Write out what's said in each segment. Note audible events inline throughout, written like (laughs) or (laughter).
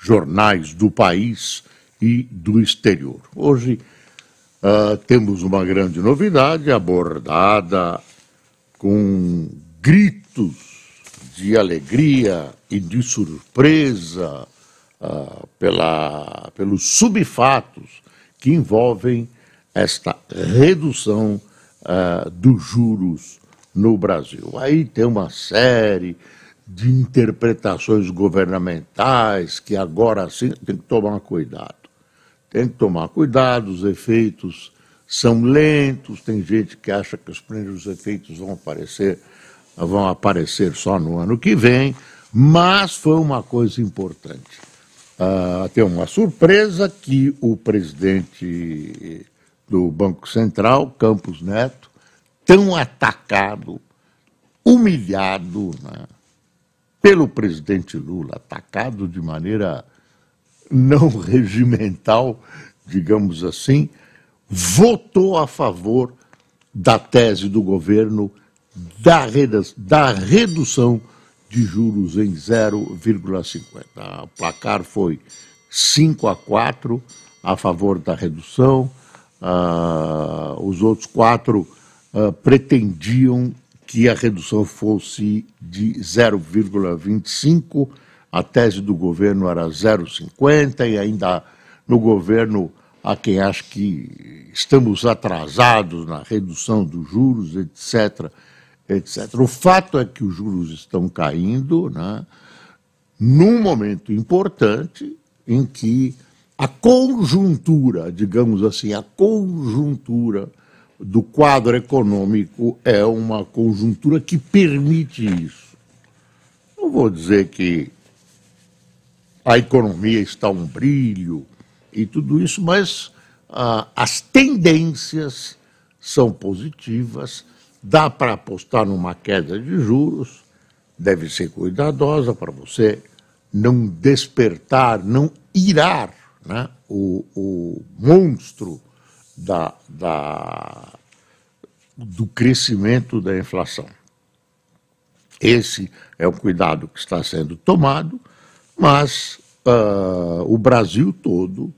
jornais do país e do exterior. Hoje uh, temos uma grande novidade abordada com gritos de alegria e de surpresa uh, pela, pelos subfatos que envolvem esta redução uh, dos juros no Brasil. Aí tem uma série de interpretações governamentais que agora sim tem que tomar cuidado. Tem que tomar cuidado, os efeitos são lentos, tem gente que acha que os primeiros efeitos vão aparecer, vão aparecer só no ano que vem, mas foi uma coisa importante. Uh, uma surpresa que o presidente do Banco Central, Campos Neto, tão atacado, humilhado, né? Pelo presidente Lula, atacado de maneira não (laughs) regimental, digamos assim, votou a favor da tese do governo da, da redução de juros em 0,50. O placar foi 5 a 4 a favor da redução, uh, os outros quatro uh, pretendiam que a redução fosse de 0,25, a tese do governo era 0,50 e ainda no governo há quem acha que estamos atrasados na redução dos juros, etc, etc. O fato é que os juros estão caindo, né, num momento importante em que a conjuntura, digamos assim, a conjuntura do quadro econômico é uma conjuntura que permite isso. Não vou dizer que a economia está um brilho e tudo isso, mas ah, as tendências são positivas, dá para apostar numa queda de juros, deve ser cuidadosa para você não despertar, não irar né, o, o monstro da, da, do crescimento da inflação. Esse é o cuidado que está sendo tomado, mas uh, o Brasil todo,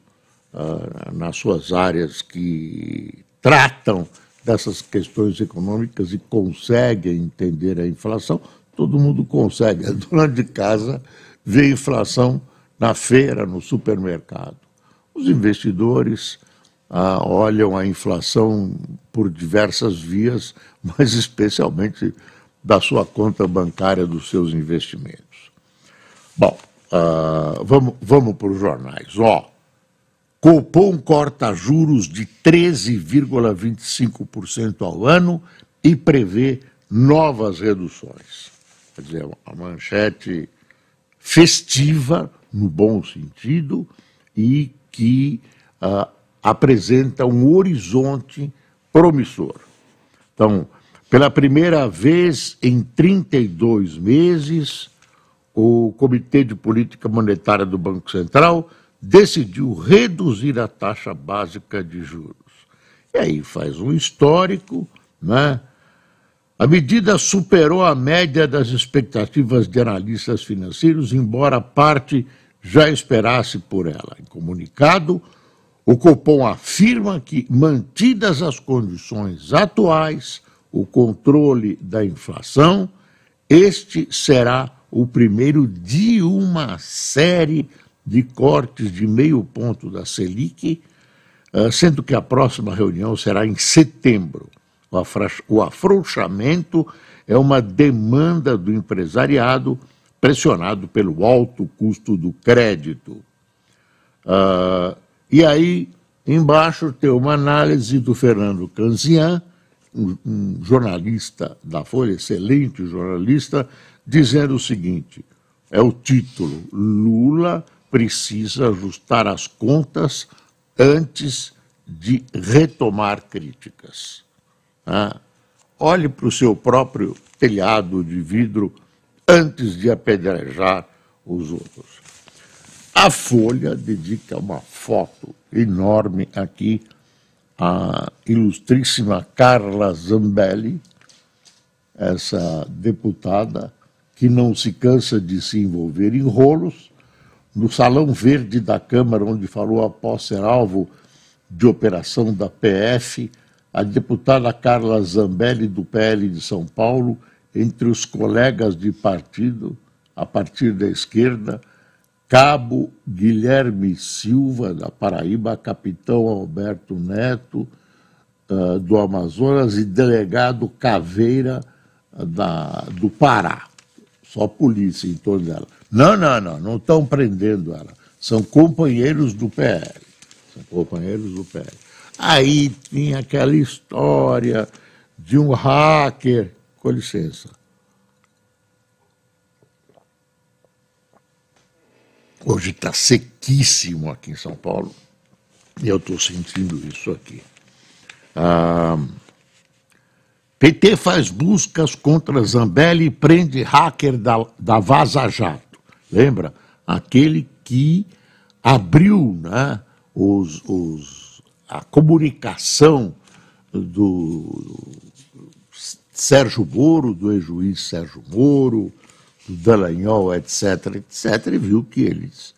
uh, nas suas áreas que tratam dessas questões econômicas e conseguem entender a inflação, todo mundo consegue. A dona de casa vê inflação na feira, no supermercado. Os investidores ah, olham a inflação por diversas vias, (laughs) mas especialmente da sua conta bancária dos seus investimentos. Bom, ah, vamos, vamos para os jornais. Ó, Copom corta juros de 13,25% ao ano e prevê novas reduções. Quer dizer, a manchete festiva, no bom sentido, e que uh, apresenta um horizonte promissor. Então, pela primeira vez em 32 meses, o Comitê de Política Monetária do Banco Central decidiu reduzir a taxa básica de juros. E aí faz um histórico, né? A medida superou a média das expectativas de analistas financeiros, embora parte já esperasse por ela. Em comunicado, o Copom afirma que, mantidas as condições atuais, o controle da inflação, este será o primeiro de uma série de cortes de meio ponto da Selic, ah, sendo que a próxima reunião será em setembro. O afrouxamento é uma demanda do empresariado pressionado pelo alto custo do crédito. Uh, e aí, embaixo, tem uma análise do Fernando Canzian, um, jornalista da Folha, excelente jornalista, dizendo o seguinte: é o título: Lula precisa ajustar as contas antes de retomar críticas. Ah, olhe para o seu próprio telhado de vidro antes de apedrejar os outros. A Folha dedica uma foto enorme aqui à ilustríssima Carla Zambelli, essa deputada que não se cansa de se envolver em rolos, no Salão Verde da Câmara, onde falou após ser alvo de operação da PF, a deputada Carla Zambelli, do PL de São Paulo, entre os colegas de partido, a partir da esquerda, Cabo Guilherme Silva, da Paraíba, Capitão Alberto Neto, uh, do Amazonas, e Delegado Caveira, uh, da, do Pará. Só polícia em torno dela. Não, não, não, não estão prendendo ela. São companheiros do PL. São companheiros do PL. Aí tinha aquela história de um hacker. Com licença. Hoje está sequíssimo aqui em São Paulo. E eu estou sentindo isso aqui. Ah, PT faz buscas contra Zambelli e prende hacker da, da Vaza Jato. Lembra? Aquele que abriu né, os, os, a comunicação do Sérgio Moro, do ex-juiz Sérgio Moro, do Dallagnol, etc., etc., e viu que eles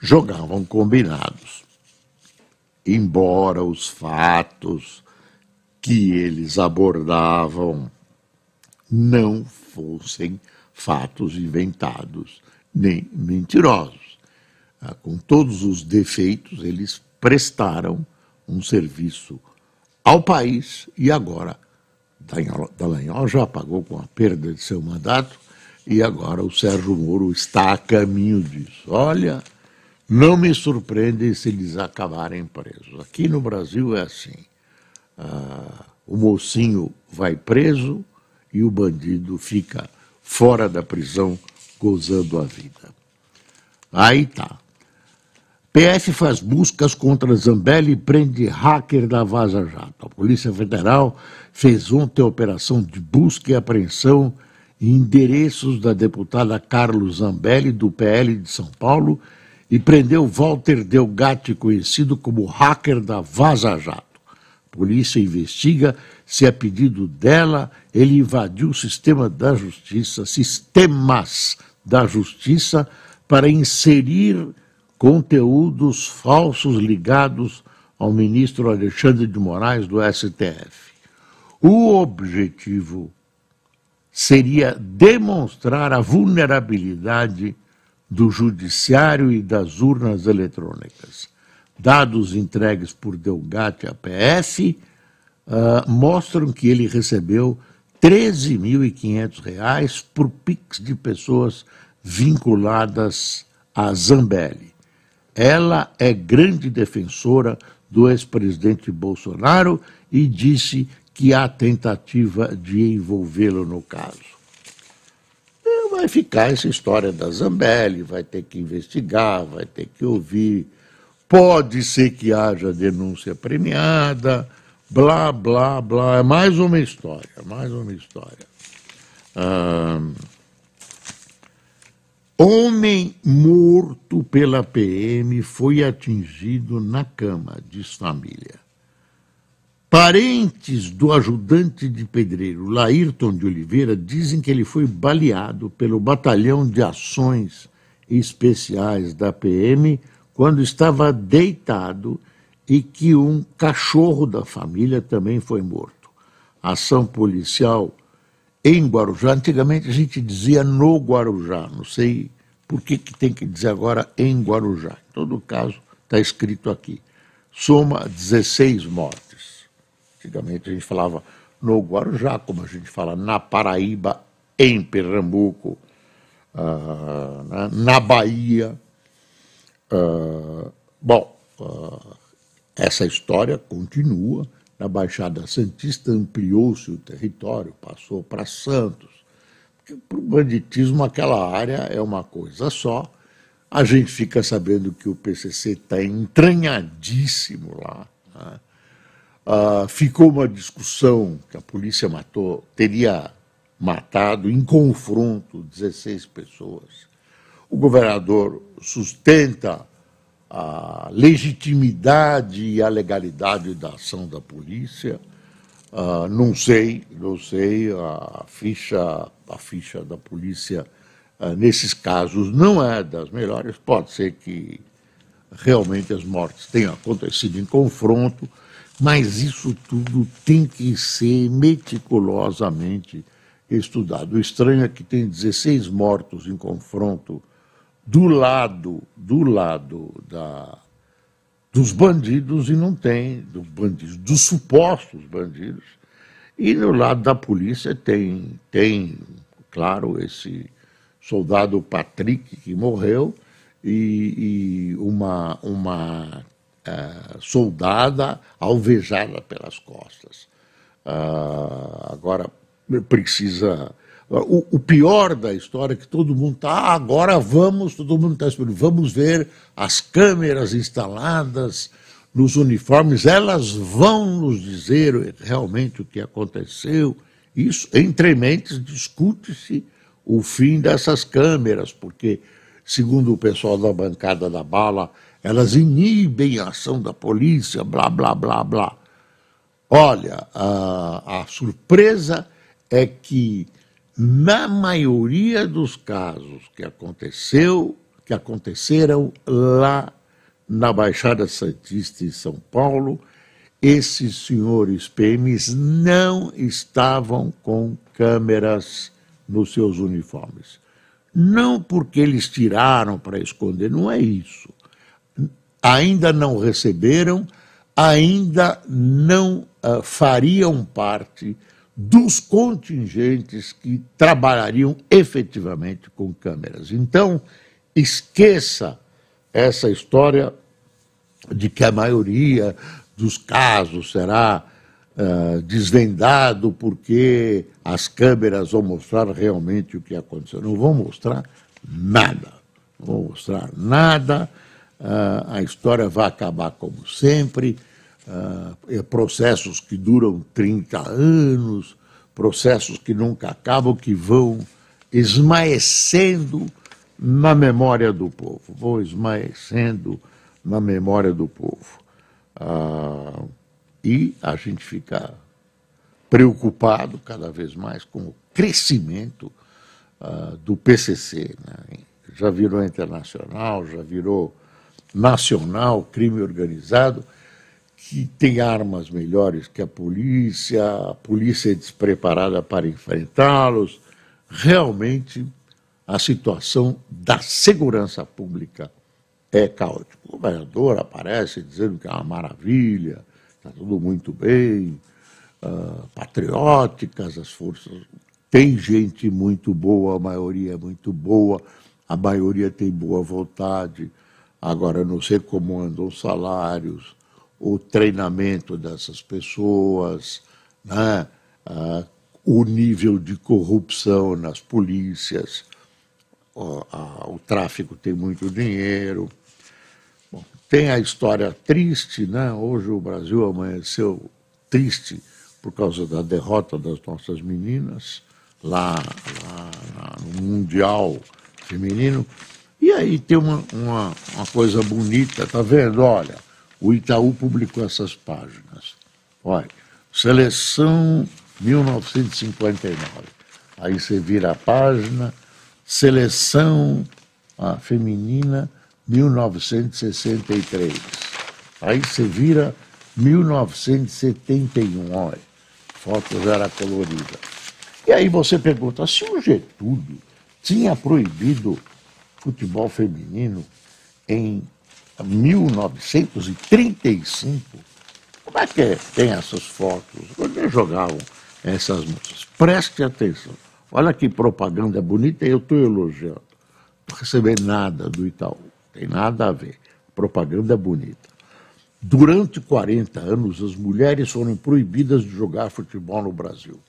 jogavam combinados. Embora os fatos que eles abordavam não fossem fatos inventados nem mentirosos. Ah, com todos os defeitos, eles prestaram um serviço ao país e agora Dallagnol já pagou com a perda de seu mandato e agora o Sérgio Moro está a caminho disso. Olha, não me surpreende se eles acabarem presos. Aqui no Brasil é assim: ah, o mocinho vai preso e o bandido fica fora da prisão gozando a vida. Aí tá. PF faz buscas contra Zambelli e prende hacker da Vaza Jato. A Polícia Federal fez ontem a operação de busca e apreensão endereços da deputada Carlos Zambelli, do PL de São Paulo, e prendeu Walter Delgatti, conhecido como hacker da Vaza Jato. A polícia investiga se, a pedido dela, ele invadiu o sistema da justiça, sistemas da justiça, para inserir conteúdos falsos ligados ao ministro Alexandre de Moraes do STF. O objetivo seria demonstrar a vulnerabilidade do judiciário e das urnas eletrônicas. Dados entregues por Delgatti à PF uh, mostram que ele recebeu R$ 13.500 por PIX de pessoas vinculadas a Zambelli. Ela é grande defensora do ex-presidente Bolsonaro e disse que há tentativa de envolvê-lo no caso. E vai ficar essa história da Zambelli, vai ter que investigar, vai ter que ouvir. Pode ser que haja denúncia premiada, blá, blá, blá. É mais uma história, mais uma história. Ah, Homem morto pela PM foi atingido na cama, diz família. Parentes do ajudante de pedreiro Laírton de Oliveira dizem que ele foi baleado pelo Batalhão de Ações Especiais da PM quando estava deitado e que um cachorro da família também foi morto. Ação policial em Guarujá. Antigamente a gente dizia no Guarujá, não sei por que, que tem que dizer agora em Guarujá. Em todo caso, está escrito aqui. Soma 16 mortes. Antigamente a gente falava no Guarujá, como a gente fala na Paraíba, em Pernambuco, uh, na Bahia. Uh, bom, uh, essa história continua na Baixada Santista ampliou-se o território, passou para Santos. Para o banditismo, aquela área é uma coisa só. a gente fica sabendo que o PCC está entranhadíssimo lá. Né? Uh, ficou uma discussão que a polícia matou, teria matado em confronto 16 pessoas. O governador sustenta a legitimidade e a legalidade da ação da polícia. Uh, não sei, não sei, a ficha, a ficha da polícia uh, nesses casos não é das melhores. Pode ser que realmente as mortes tenham acontecido em confronto, mas isso tudo tem que ser meticulosamente estudado. O estranho é que tem 16 mortos em confronto do lado, do lado da, dos bandidos e não tem dos bandidos, dos supostos bandidos. E no lado da polícia tem, tem claro, esse soldado Patrick que morreu e, e uma, uma uh, soldada alvejada pelas costas. Uh, agora, precisa. O, o, pior da história é que todo mundo está, ah, agora vamos, todo mundo está esperando, vamos ver as câmeras instaladas nos uniformes, elas vão nos dizer realmente o que aconteceu. Isso, entre mentes, discute-se o fim dessas câmeras, porque, segundo o pessoal da bancada da bala, elas inibem a ação da polícia, blá, blá, blá, blá. Olha, a, a surpresa é que, na maioria dos casos que aconteceu, que aconteceram lá na Baixada Santista em São Paulo, esses senhores PMs não estavam com câmeras nos seus uniformes. Não porque eles tiraram para esconder, não é isso. Ainda não receberam, ainda não uh, fariam parte dos contingentes que trabalhariam efetivamente com câmeras. Então, esqueça essa história de que a maioria dos casos será uh, desvendado porque as câmeras vão mostrar realmente o que aconteceu. Não vão mostrar nada. Não vão mostrar nada. Uh, a história vai acabar como sempre uh, processos que duram 30 anos, processos que nunca acabam, que vão esmaecendo na memória do povo, vão esmaecendo na memória do povo. Uh, e a gente fica preocupado cada vez mais com o crescimento do PCC. Né? Já virou internacional, já virou nacional, crime organizado que tem armas melhores que a polícia, a polícia é despreparada para enfrentá-los. Realmente, a situação da segurança pública é caótica. O governador aparece dizendo que é uma maravilha, está tudo muito bem, uh, patrióticas as forças. Tem gente muito boa, a maioria é muito boa, a maioria tem boa vontade. Agora, não sei como andam os salários, o treinamento dessas pessoas, né? ah, o nível de corrupção nas polícias, o, a, o tráfico tem muito dinheiro. Bom, tem a história triste, né? hoje o Brasil amanheceu triste por causa da derrota das nossas meninas lá, lá, lá no Mundial Feminino. E aí tem uma, uma, uma coisa bonita, tá vendo? Olha, o Itaú publicou essas páginas. Olha, seleção 1959. Aí você vira a página, seleção ah, feminina 1963. Aí você vira 1971, olha, fotos era colorida. E aí você pergunta, se o Getúlio tinha proibido futebol feminino em 1935. Como é que tem essas fotos? Onde jogavam essas moças? Preste atenção. Olha que propaganda bonita eu estou elogiando. Não recebendo nada do Itaú. Tem nada a ver. Propaganda bonita. Durante 40 anos, as mulheres foram proibidas de jogar futebol no Brasil.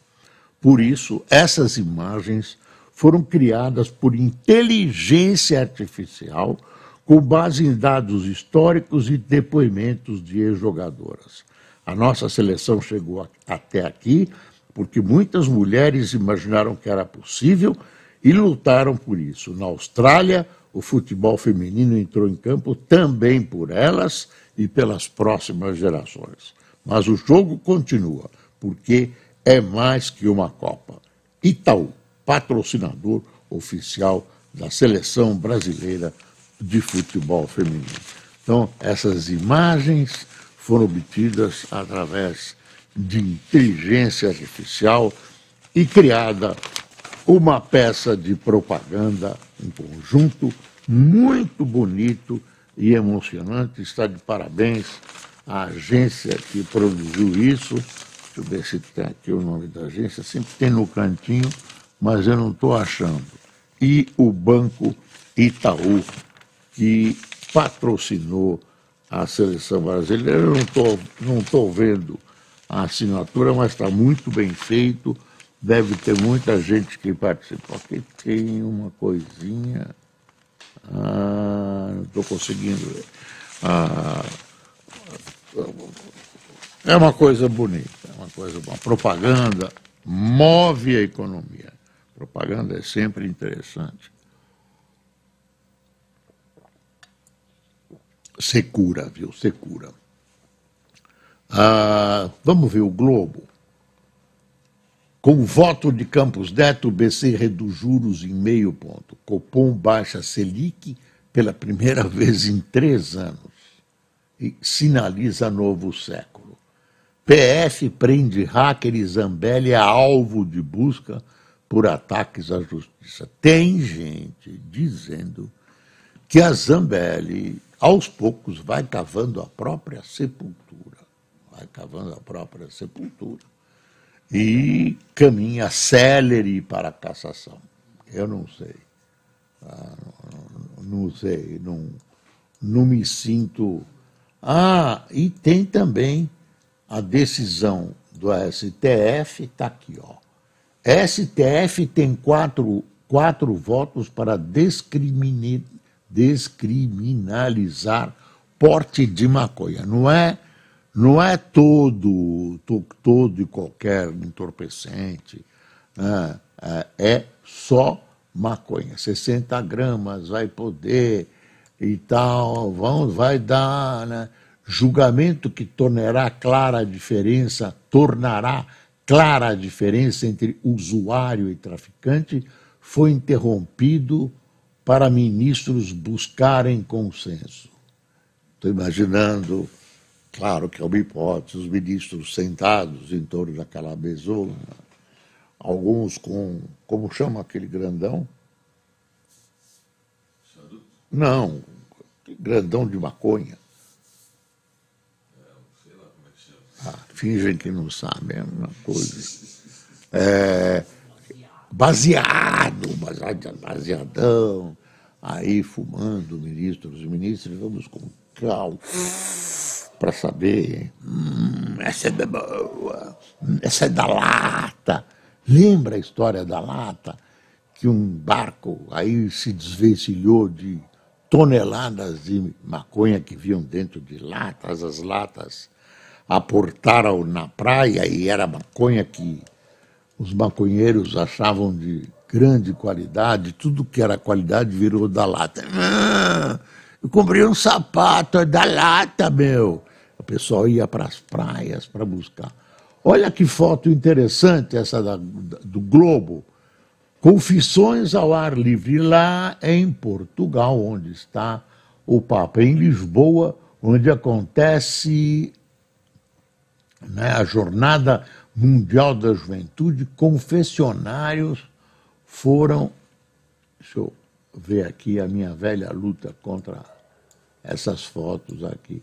Por isso, essas imagens foram criadas por inteligência artificial com base em dados históricos e depoimentos de ex-jogadoras. A nossa seleção chegou até aqui porque muitas mulheres imaginaram que era possível e lutaram por isso. Na Austrália, o futebol feminino entrou em campo também por elas e pelas próximas gerações. Mas o jogo continua, porque é mais que uma Copa. Itaú, patrocinador oficial da seleção brasileira de futebol feminino. Então, essas imagens foram obtidas através de inteligência artificial e criada uma peça de propaganda, um conjunto muito bonito e emocionante. Está de parabéns a agência que produziu isso. Deixa eu ver se tem aqui o nome da agência. Sempre tem no cantinho, mas eu não estou achando. E o Banco Itaú, que patrocinou a seleção brasileira. Eu não estou não tô vendo a assinatura, mas está muito bem feito deve ter muita gente que participou. Aqui tem uma coisinha. Ah, não estou conseguindo ver. Ah, é uma coisa bonita, é uma coisa boa. Propaganda move a economia. Propaganda é sempre interessante. Secura, viu? Secura. Ah, vamos ver o Globo. Com o voto de Campos Neto, o BC reduz juros em meio ponto. Copom baixa Selic pela primeira (laughs) vez em três anos e sinaliza novo século. PF prende hacker e Zambelli é alvo de busca por ataques à justiça. Tem gente dizendo que a Zambelli, aos poucos, vai cavando a própria sepultura. Vai cavando a própria sepultura e caminha célere para a cassação. Eu não sei. Ah, não, não, sei, não, não me sinto. Ah, e tem também a decisão do STF, está aqui, ó. STF tem quatro, quatro votos para descriminalizar porte de maconha. Não é não é todo, todo e qualquer entorpecente, né? É, é só maconha. 60 gramas vai poder e tal, vão, vai dar né? julgamento que tornará clara a diferença, tornará clara a diferença entre usuário e traficante, foi interrompido para ministros buscarem consenso. Estou imaginando Claro que é uma hipótese, os ministros sentados em torno daquela mesona, alguns com. Como chama aquele grandão? Não, grandão de maconha. Ah, fingem que não sabem, é uma coisa. É, baseado, baseadão, aí fumando, ministros e ministros, vamos com calma para saber. Hum, essa é da boa, essa é da lata. Lembra a história da lata? Que um barco aí se desvencilhou de toneladas de maconha que vinham dentro de latas, as latas aportaram na praia e era maconha que os maconheiros achavam de grande qualidade, tudo que era qualidade virou da lata. Ah, eu comprei um sapato é da lata, meu. O pessoal ia para as praias para buscar. Olha que foto interessante essa da, do Globo. Confissões ao ar livre lá em Portugal, onde está o Papa, em Lisboa, onde acontece né, a Jornada Mundial da Juventude. Confessionários foram. Deixa eu ver aqui a minha velha luta contra essas fotos aqui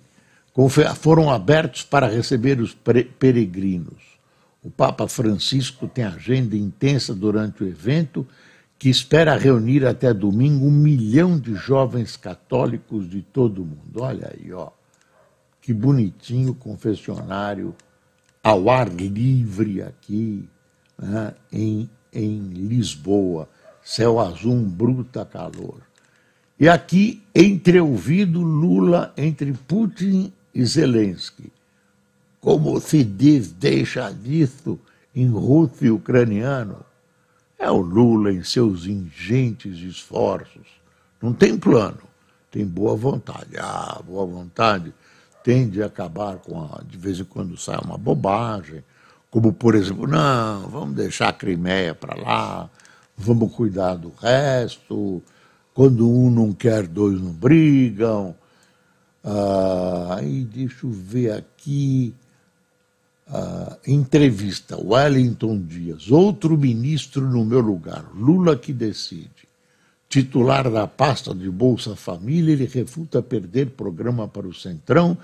foram abertos para receber os peregrinos. O Papa Francisco tem agenda intensa durante o evento, que espera reunir até domingo um milhão de jovens católicos de todo o mundo. Olha aí, ó, que bonitinho confessionário ao ar livre aqui né, em, em Lisboa. céu azul, bruta calor. E aqui, entreouvido Lula entre Putin e Zelensky. Como se diz, deixa disso em russo e ucraniano. É o Lula em seus ingentes esforços. Não tem plano, tem boa vontade. Ah, boa vontade tende a acabar com a. De vez em quando sai uma bobagem, como, por exemplo, não, vamos deixar a Crimeia para lá, vamos cuidar do resto quando um não quer, dois não brigam. Ah, aí deixa eu ver aqui. Ah, entrevista, Wellington Dias, outro ministro no meu lugar, Lula que decide. Titular da pasta de Bolsa Família, ele refuta perder programa para o Centrão,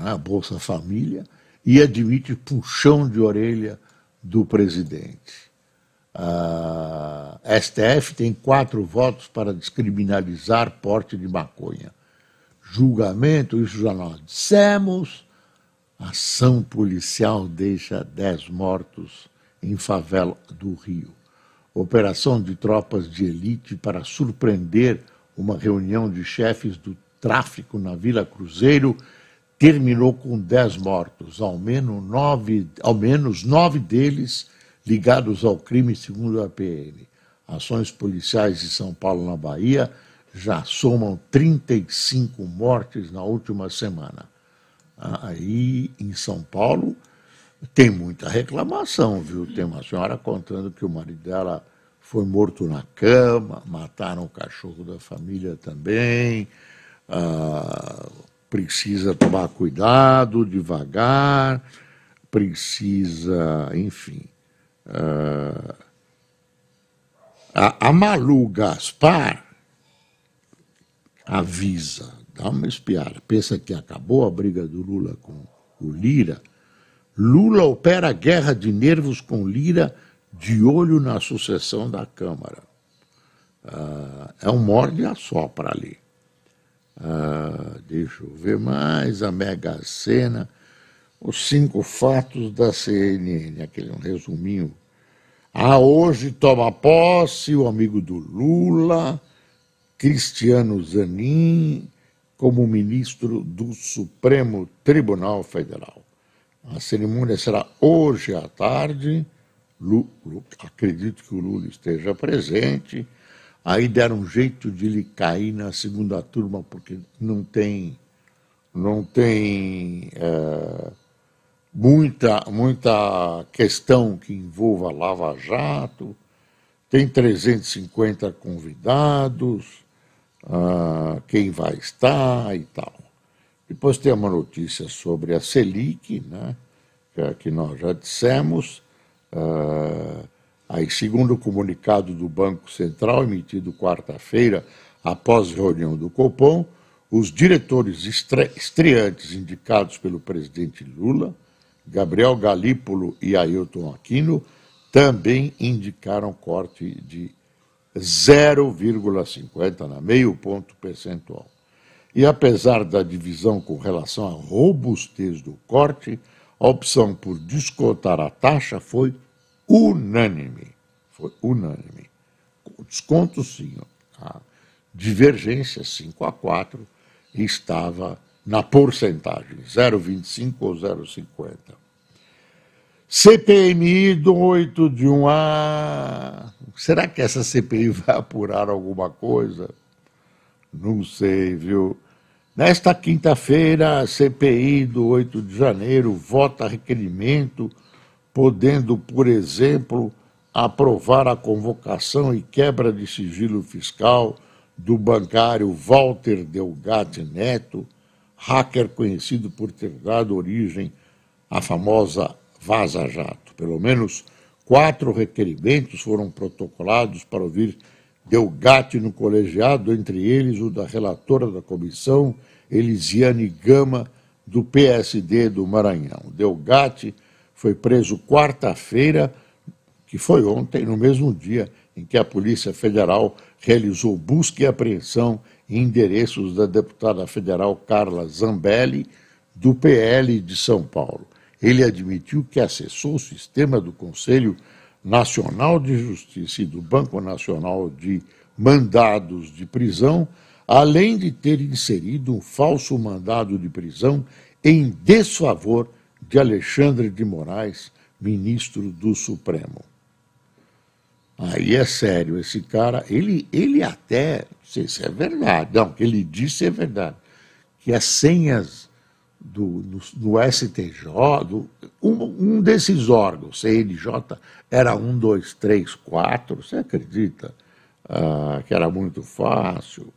a é, Bolsa Família, e admite puxão de orelha do presidente. A STF tem quatro votos para descriminalizar porte de maconha. Julgamento, isso já nós dissemos. Ação policial deixa dez mortos em favela do Rio. Operação de tropas de elite para surpreender uma reunião de chefes do tráfico na Vila Cruzeiro terminou com dez mortos, ao menos nove, ao menos nove deles ligados ao crime, segundo a PM. Ações policiais de São Paulo, na Bahia, já somam 35 mortes na última semana. Aí, em São Paulo, tem muita reclamação, viu? Tem uma senhora contando que o marido dela foi morto na cama, mataram o cachorro da família também. Ah, precisa tomar cuidado, devagar, precisa, enfim. Uh, a, a Malu Gaspar avisa, dá uma espiada, pensa que acabou a briga do Lula com o Lira. Lula opera guerra de nervos com Lira de olho na sucessão da Câmara. Uh, é um morde a sopra ali. Uh, deixa eu ver mais, a Mega Sena os cinco fatos da CNN, aquele um resuminho. Ah, hoje toma posse o amigo do Lula, Cristiano Zanin, como ministro do Supremo Tribunal Federal. A cerimônia será hoje à tarde. Acredito que o Lula esteja presente. Aí deram um jeito de ele cair na segunda turma, porque não tem, não tem é, muita, muita questão que envolva Lava Jato, tem 350 convidados, uh, quem vai estar e tal. Depois tem uma notícia sobre a Selic, né, que, que nós já dissemos. Uh, aí, segundo o comunicado do Banco Central, emitido quarta-feira, após reunião do Copom, os diretores estreantes indicados pelo presidente Lula Gabriel Galípolo e Ailton Aquino também indicaram corte de 0,50 na meio ponto percentual. E apesar da divisão com relação à robustez do corte, a opção por descontar a taxa foi unânime. Foi unânime. Desconto, sim. A divergência, 5 a 4, estava na porcentagem, 0,25 ou 0,50. CPMI do 8 de 1A. Será que essa CPI vai apurar alguma coisa? Não sei, viu? Nesta quinta-feira, a CPI do 8 de janeiro vota requerimento, podendo, por exemplo, aprovar a convocação e quebra de sigilo fiscal do bancário Walter Delgatti Neto, hacker conhecido por ter dado origem à famosa Vaza Jato. Pelo menos quatro requerimentos foram protocolados para ouvir Delgatti no colegiado, entre eles o da relatora da comissão, Elisiane Gama, do PSD do Maranhão. Delgatti foi preso quarta-feira, que foi ontem, no mesmo dia em que a Polícia Federal realizou busca e apreensão em endereços da deputada federal Carla Zambelli, do PL de São Paulo. Ele admitiu que acessou o sistema do Conselho Nacional de Justiça e do Banco Nacional de Mandados de Prisão, além de ter inserido um falso mandado de prisão em desfavor de Alexandre de Moraes, ministro do Supremo. Aí é sério, esse cara, ele, ele até, não sei se é verdade, não, que ele disse é verdade, que as senhas do, do, do STJ, do, um, um, desses órgãos, CNJ, era um, dois, três, quatro, você acredita? Ah, que era muito fácil.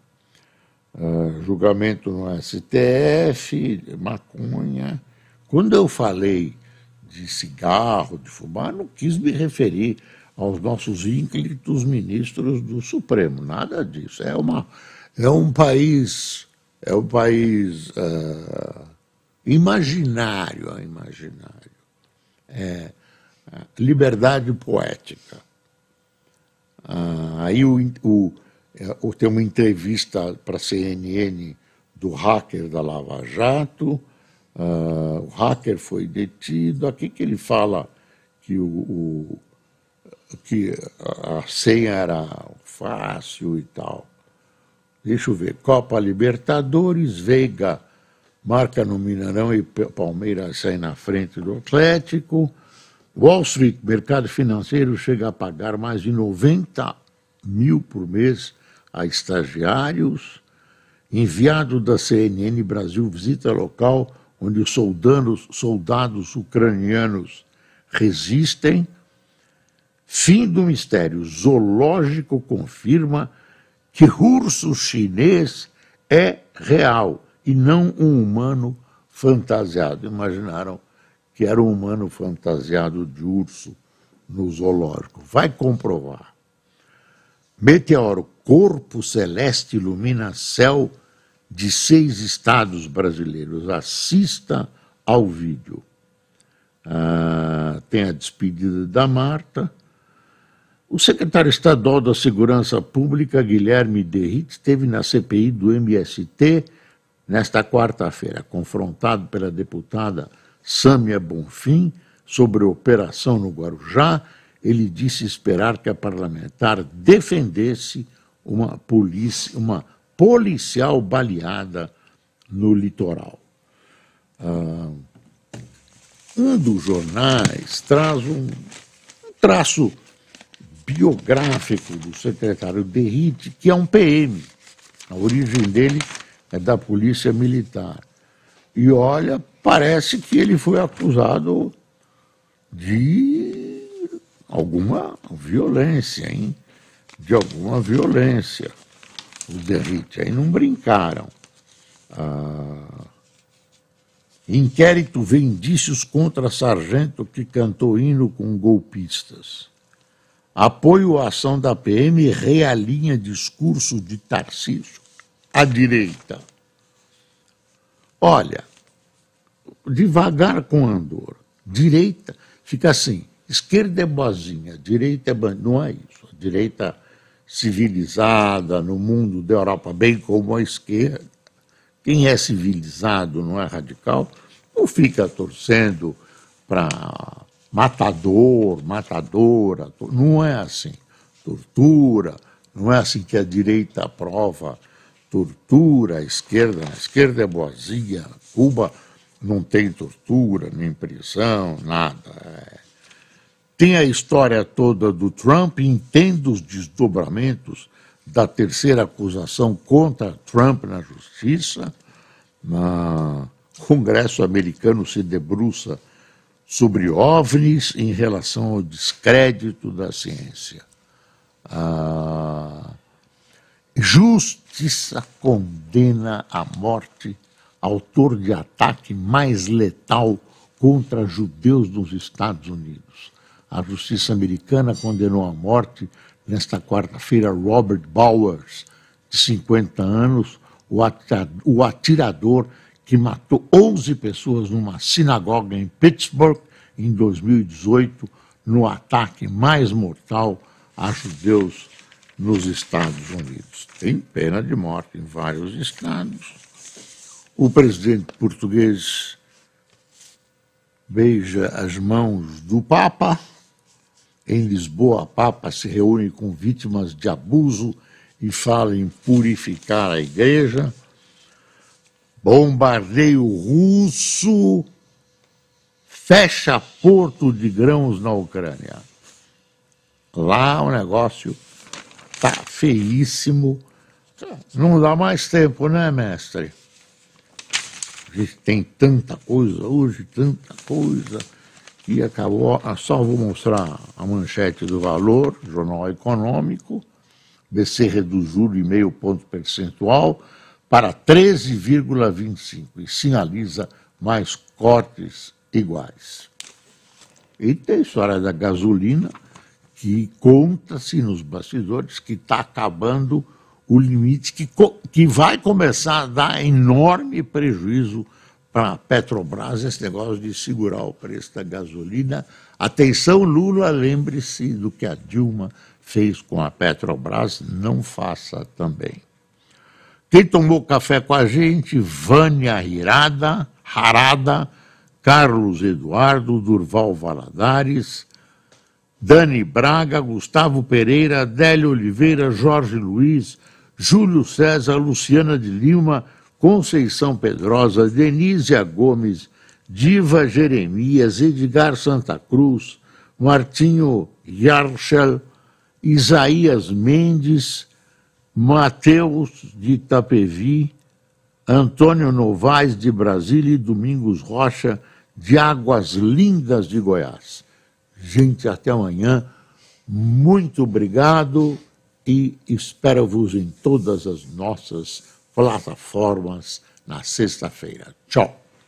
Ah, julgamento no STF, maconha. Quando eu falei de cigarro, de fumar, não quis me referir aos nossos ínclitos ministros do Supremo, nada disso. É, uma, é um país, é um país uh, imaginário, imaginário. É, é liberdade poética. Uh, aí o, o, é, tem uma entrevista para a CNN do hacker da Lava Jato, uh, o hacker foi detido, aqui que ele fala que o, o que a senha era fácil e tal. Deixa eu ver. Copa Libertadores, Veiga marca no Mineirão e Palmeiras sai na frente do Atlético. Wall Street, mercado financeiro, chega a pagar mais de 90 mil por mês a estagiários. Enviado da CNN Brasil visita local onde os soldados, soldados ucranianos resistem Fim do mistério. Zoológico confirma que urso chinês é real e não um humano fantasiado. Imaginaram que era um humano fantasiado de urso no zoológico. Vai comprovar. Meteoro, corpo celeste ilumina céu de seis estados brasileiros. Assista ao vídeo. Ah, tem a despedida da Marta o secretário estadual da Segurança Pública, Guilherme Derrit, esteve na CPI do MST nesta quarta-feira, confrontado pela deputada Sâmia Bonfim sobre a operação no Guarujá. Ele disse esperar que a parlamentar defendesse uma, polícia, uma policial baleada no litoral. Ah, um dos jornais traz um, um traço biográfico do secretário Derrite, que é um PM. A origem dele é da Polícia Militar. E olha, parece que ele foi acusado de alguma violência, hein? De alguma violência. O Derrite. Aí não brincaram. Ah, inquérito vê indícios contra sargento que cantou hino com golpistas. Apoio à ação da PM realinha discurso de Tarcísio à direita. Olha, devagar com Andor. Direita fica assim, esquerda é boazinha, direita é Não é isso. A direita civilizada no mundo da Europa, bem como a esquerda. Quem é civilizado, não é radical, não fica torcendo para matador, matadora. Não é assim. Tortura, não é assim que a direita aprova tortura, a esquerda, a esquerda é boazinha, Cuba não tem tortura, nem prisão, nada. É. Tem a história toda do Trump, entende os desdobramentos da terceira acusação contra Trump na justiça. o Congresso americano se debruça sobre OVNIs em relação ao descrédito da ciência. A justiça condena à morte autor de ataque mais letal contra judeus nos Estados Unidos. A justiça americana condenou à morte, nesta quarta-feira, Robert Bowers, de 50 anos, o atirador que matou 11 pessoas numa sinagoga em Pittsburgh em 2018, no ataque mais mortal a judeus nos Estados Unidos. Tem pena de morte em vários estados. O presidente português beija as mãos do Papa Em Lisboa, Papa se reúne com vítimas de abuso e fala em purificar a igreja. Bombardeio russo fecha porto de grãos na Ucrânia. Lá o negócio tá feíssimo. Não dá mais tempo, né, mestre? A gente tem tanta coisa hoje, tanta coisa, e acabou. Ah, só vou mostrar a manchete do valor, Jornal Econômico. BC reduz juro em meio ponto percentual para 13,25 e sinaliza mais cortes iguais. E tem a história da gasolina, que conta-se nos bastidores que está acabando o limite que, que vai começar a dar enorme prejuízo para a Petrobras, esse negócio de segurar o preço da gasolina. Atenção, Lula, lembre-se do que a Dilma fez com a Petrobras, não faça também. Quem tomou café com a gente, Vânia Hirada, Harada, Carlos Eduardo, Durval Valadares, Dani Braga, Gustavo Pereira, Délio Oliveira, Jorge Luiz, Júlio César, Luciana de Lima, Conceição Pedrosa, Denísia Gomes, Diva Jeremias, Edgar Santa Cruz, Martinho Yarchel, Isaías Mendes, Mateus de Itapevi, Antônio Novaes de Brasília e Domingos Rocha de Águas Lindas de Goiás. Gente, até amanhã. Muito obrigado e espero-vos em todas as nossas plataformas na sexta-feira. Tchau.